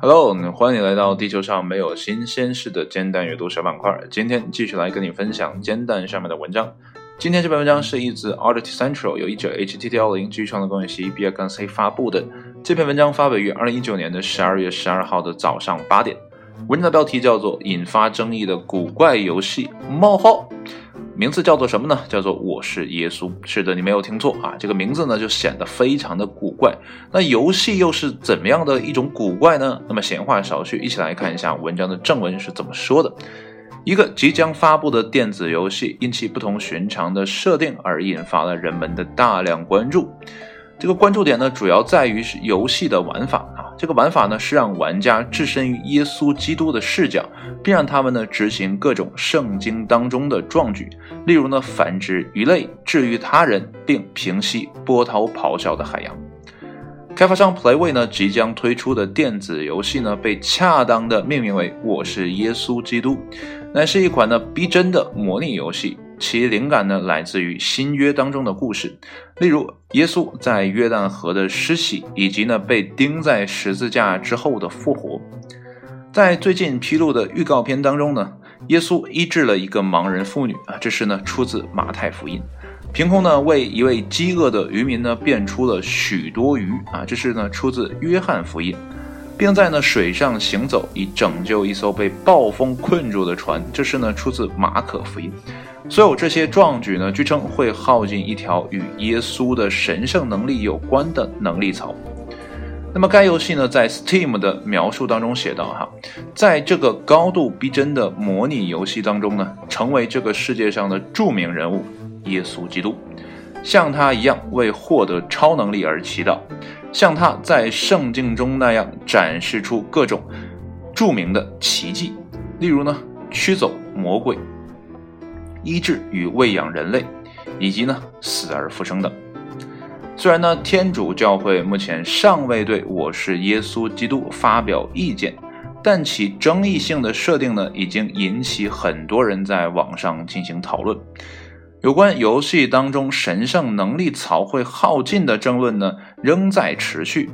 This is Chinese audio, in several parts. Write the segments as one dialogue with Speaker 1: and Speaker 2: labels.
Speaker 1: Hello，欢迎你来到地球上没有新鲜事的煎蛋阅读小板块。今天继续来跟你分享煎蛋上面的文章。今天这篇文章是一自 Audit Central 由译者 HTTL 零基于创作工业系 B 杠 C 发布的。这篇文章发表于二零一九年的十二月十二号的早上八点。文章的标题叫做《引发争议的古怪游戏冒号》，名字叫做什么呢？叫做《我是耶稣》。是的，你没有听错啊，这个名字呢就显得非常的古怪。那游戏又是怎么样的一种古怪呢？那么闲话少叙，一起来看一下文章的正文是怎么说的。一个即将发布的电子游戏，因其不同寻常的设定而引发了人们的大量关注。这个关注点呢，主要在于是游戏的玩法啊。这个玩法呢，是让玩家置身于耶稣基督的视角，并让他们呢执行各种圣经当中的壮举，例如呢繁殖鱼类、治愈他人，并平息波涛咆哮的海洋。开发商 Playway 呢即将推出的电子游戏呢，被恰当的命名为《我是耶稣基督》。乃是一款呢逼真的模拟游戏，其灵感呢来自于新约当中的故事，例如耶稣在约旦河的施洗，以及呢被钉在十字架之后的复活。在最近披露的预告片当中呢，耶稣医治了一个盲人妇女啊，这是呢出自马太福音。凭空呢为一位饥饿的渔民呢变出了许多鱼啊，这是呢出自约翰福音。并在呢水上行走，以拯救一艘被暴风困住的船。这是呢出自马可福音。所有这些壮举呢，据称会耗尽一条与耶稣的神圣能力有关的能力槽。那么该游戏呢，在 Steam 的描述当中写道：哈，在这个高度逼真的模拟游戏当中呢，成为这个世界上的著名人物耶稣基督，像他一样为获得超能力而祈祷。像他在圣经中那样展示出各种著名的奇迹，例如呢驱走魔鬼、医治与喂养人类，以及呢死而复生等。虽然呢天主教会目前尚未对我是耶稣基督发表意见，但其争议性的设定呢已经引起很多人在网上进行讨论。有关游戏当中神圣能力槽会耗尽的争论呢，仍在持续，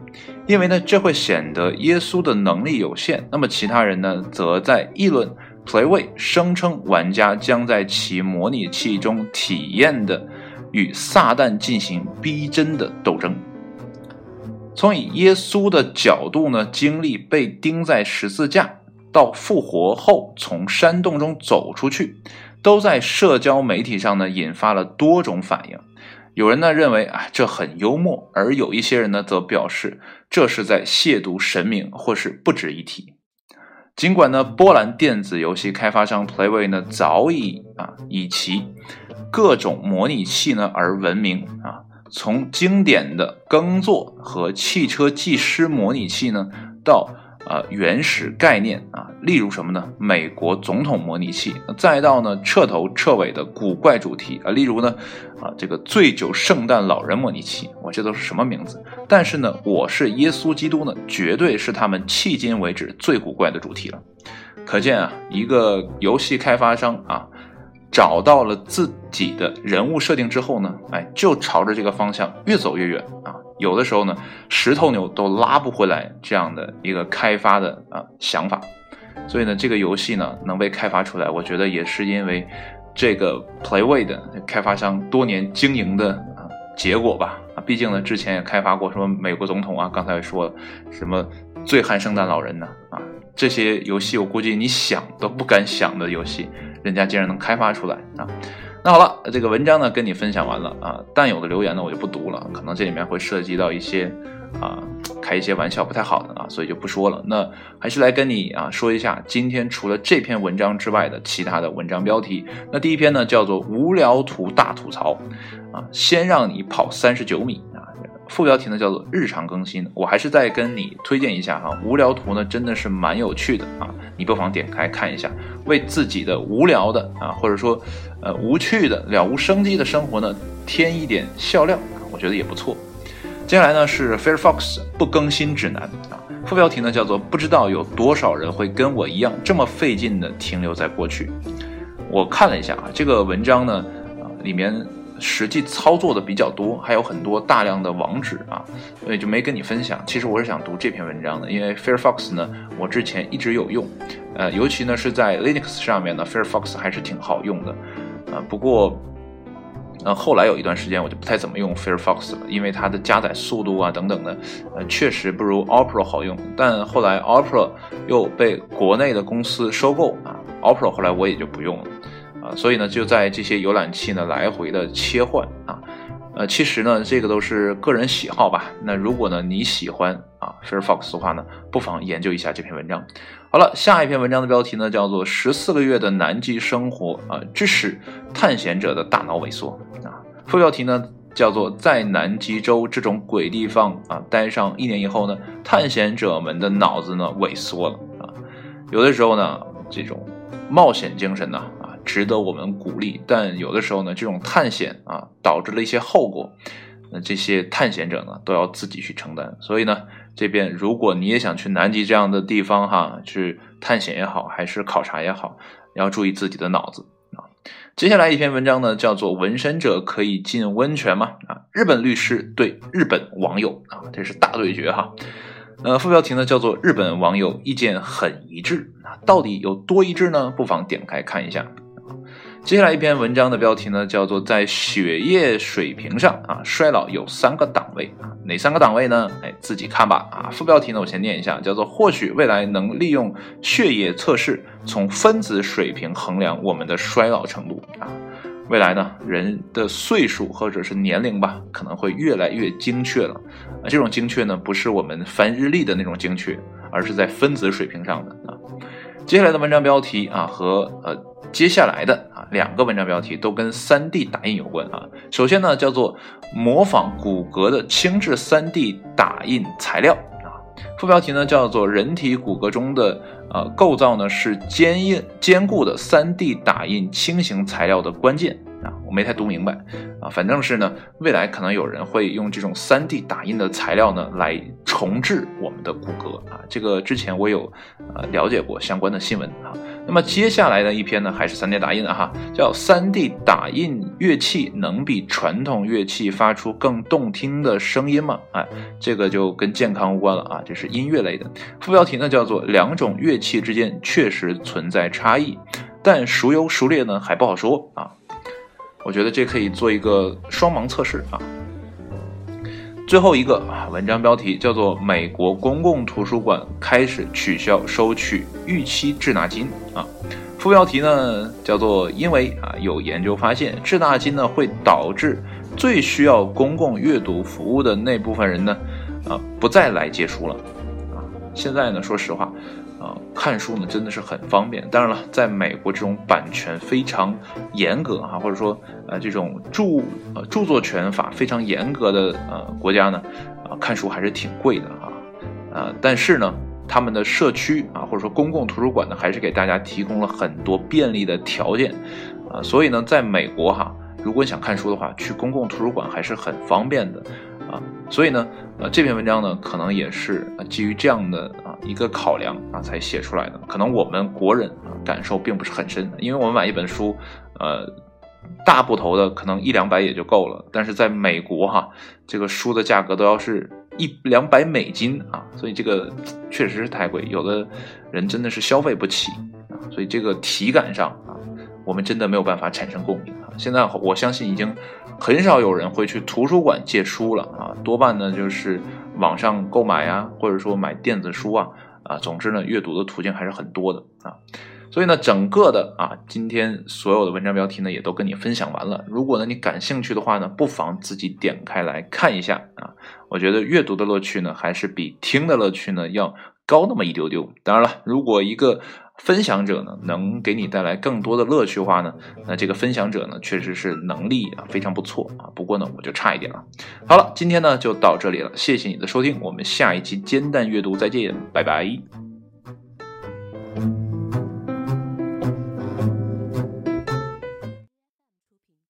Speaker 1: 因为呢，这会显得耶稣的能力有限。那么其他人呢，则在议论 Playway 声称玩家将在其模拟器中体验的与撒旦进行逼真的斗争。从以耶稣的角度呢，经历被钉在十字架，到复活后从山洞中走出去。都在社交媒体上呢引发了多种反应，有人呢认为啊这很幽默，而有一些人呢则表示这是在亵渎神明或是不值一提。尽管呢波兰电子游戏开发商 Playway 呢早已啊以其各种模拟器呢而闻名啊，从经典的耕作和汽车技师模拟器呢到。呃，原始概念啊，例如什么呢？美国总统模拟器，再到呢彻头彻尾的古怪主题啊，例如呢，啊这个醉酒圣诞老人模拟器，我这都是什么名字？但是呢，我是耶稣基督呢，绝对是他们迄今为止最古怪的主题了。可见啊，一个游戏开发商啊，找到了自己的人物设定之后呢，哎，就朝着这个方向越走越远啊。有的时候呢，十头牛都拉不回来这样的一个开发的啊想法，所以呢，这个游戏呢能被开发出来，我觉得也是因为这个 Playway 的开发商多年经营的啊结果吧。啊，毕竟呢，之前也开发过什么美国总统啊，刚才说了什么醉汉圣诞老人呢啊，这些游戏我估计你想都不敢想的游戏，人家竟然能开发出来啊。那好了，这个文章呢跟你分享完了啊，但有的留言呢我就不读了，可能这里面会涉及到一些啊开一些玩笑不太好的啊，所以就不说了。那还是来跟你啊说一下，今天除了这篇文章之外的其他的文章标题。那第一篇呢叫做“无聊图大吐槽”，啊，先让你跑三十九米。副标题呢叫做日常更新，我还是再跟你推荐一下哈，无聊图呢真的是蛮有趣的啊，你不妨点开看一下，为自己的无聊的啊或者说呃无趣的了无生机的生活呢添一点笑料，我觉得也不错。接下来呢是 Firefox 不更新指南啊，副标题呢叫做不知道有多少人会跟我一样这么费劲的停留在过去。我看了一下啊，这个文章呢啊里面。实际操作的比较多，还有很多大量的网址啊，所以就没跟你分享。其实我是想读这篇文章的，因为 Firefox 呢，我之前一直有用，呃，尤其呢是在 Linux 上面呢，Firefox 还是挺好用的，呃，不过，呃，后来有一段时间我就不太怎么用 Firefox 了，因为它的加载速度啊等等的，呃，确实不如 Opera 好用。但后来 Opera 又被国内的公司收购啊，Opera 后来我也就不用了。所以呢，就在这些浏览器呢来回的切换啊，呃，其实呢，这个都是个人喜好吧。那如果呢你喜欢啊 Firefox 的话呢，不妨研究一下这篇文章。好了，下一篇文章的标题呢叫做《十四个月的南极生活啊，致使探险者的大脑萎缩》啊，副标题呢叫做《在南极洲这种鬼地方啊待上一年以后呢，探险者们的脑子呢萎缩了啊，有的时候呢这种冒险精神呢。值得我们鼓励，但有的时候呢，这种探险啊，导致了一些后果，那这些探险者呢，都要自己去承担。所以呢，这边如果你也想去南极这样的地方哈，去探险也好，还是考察也好，要注意自己的脑子啊。接下来一篇文章呢，叫做《纹身者可以进温泉吗？》啊，日本律师对日本网友啊，这是大对决哈。呃，副标题呢叫做《日本网友意见很一致》啊，到底有多一致呢？不妨点开看一下。接下来一篇文章的标题呢，叫做在血液水平上啊，衰老有三个档位啊，哪三个档位呢？哎，自己看吧啊。副标题呢，我先念一下，叫做或许未来能利用血液测试从分子水平衡量我们的衰老程度啊。未来呢，人的岁数或者是年龄吧，可能会越来越精确了啊。这种精确呢，不是我们翻日历的那种精确，而是在分子水平上的啊。接下来的文章标题啊，和呃接下来的啊两个文章标题都跟 3D 打印有关啊。首先呢，叫做模仿骨骼的轻质 3D 打印材料啊。副标题呢，叫做人体骨骼中的呃构造呢是坚硬坚固的 3D 打印轻型材料的关键。啊，我没太读明白，啊，反正是呢，未来可能有人会用这种 3D 打印的材料呢来重置我们的骨骼啊，这个之前我有呃了解过相关的新闻啊。那么接下来的一篇呢，还是 3D 打印的哈，叫 3D 打印乐器能比传统乐器发出更动听的声音吗？哎，这个就跟健康无关了啊，这是音乐类的。副标题呢叫做两种乐器之间确实存在差异，但孰优孰劣呢还不好说啊。我觉得这可以做一个双盲测试啊。最后一个啊，文章标题叫做《美国公共图书馆开始取消收取逾期滞纳金》啊。副标题呢叫做“因为啊有研究发现，滞纳金呢会导致最需要公共阅读服务的那部分人呢啊不再来借书了啊。现在呢，说实话。看书呢真的是很方便。当然了，在美国这种版权非常严格哈，或者说呃这种著呃著作权法非常严格的呃国家呢，啊看书还是挺贵的哈。呃，但是呢，他们的社区啊或者说公共图书馆呢，还是给大家提供了很多便利的条件啊。所以呢，在美国哈，如果你想看书的话，去公共图书馆还是很方便的啊。所以呢，呃这篇文章呢，可能也是基于这样的。一个考量啊，才写出来的。可能我们国人啊感受并不是很深，因为我们买一本书，呃，大部头的可能一两百也就够了。但是在美国哈，这个书的价格都要是一两百美金啊，所以这个确实是太贵，有的人真的是消费不起啊。所以这个体感上啊，我们真的没有办法产生共鸣啊。现在我相信已经很少有人会去图书馆借书了啊，多半呢就是。网上购买啊，或者说买电子书啊，啊，总之呢，阅读的途径还是很多的啊。所以呢，整个的啊，今天所有的文章标题呢，也都跟你分享完了。如果呢你感兴趣的话呢，不妨自己点开来看一下啊。我觉得阅读的乐趣呢，还是比听的乐趣呢要高那么一丢丢。当然了，如果一个分享者呢，能给你带来更多的乐趣的话呢，那这个分享者呢，确实是能力啊非常不错啊。不过呢，我就差一点了。好了，今天呢就到这里了，谢谢你的收听，我们下一期煎蛋阅读再见，拜拜。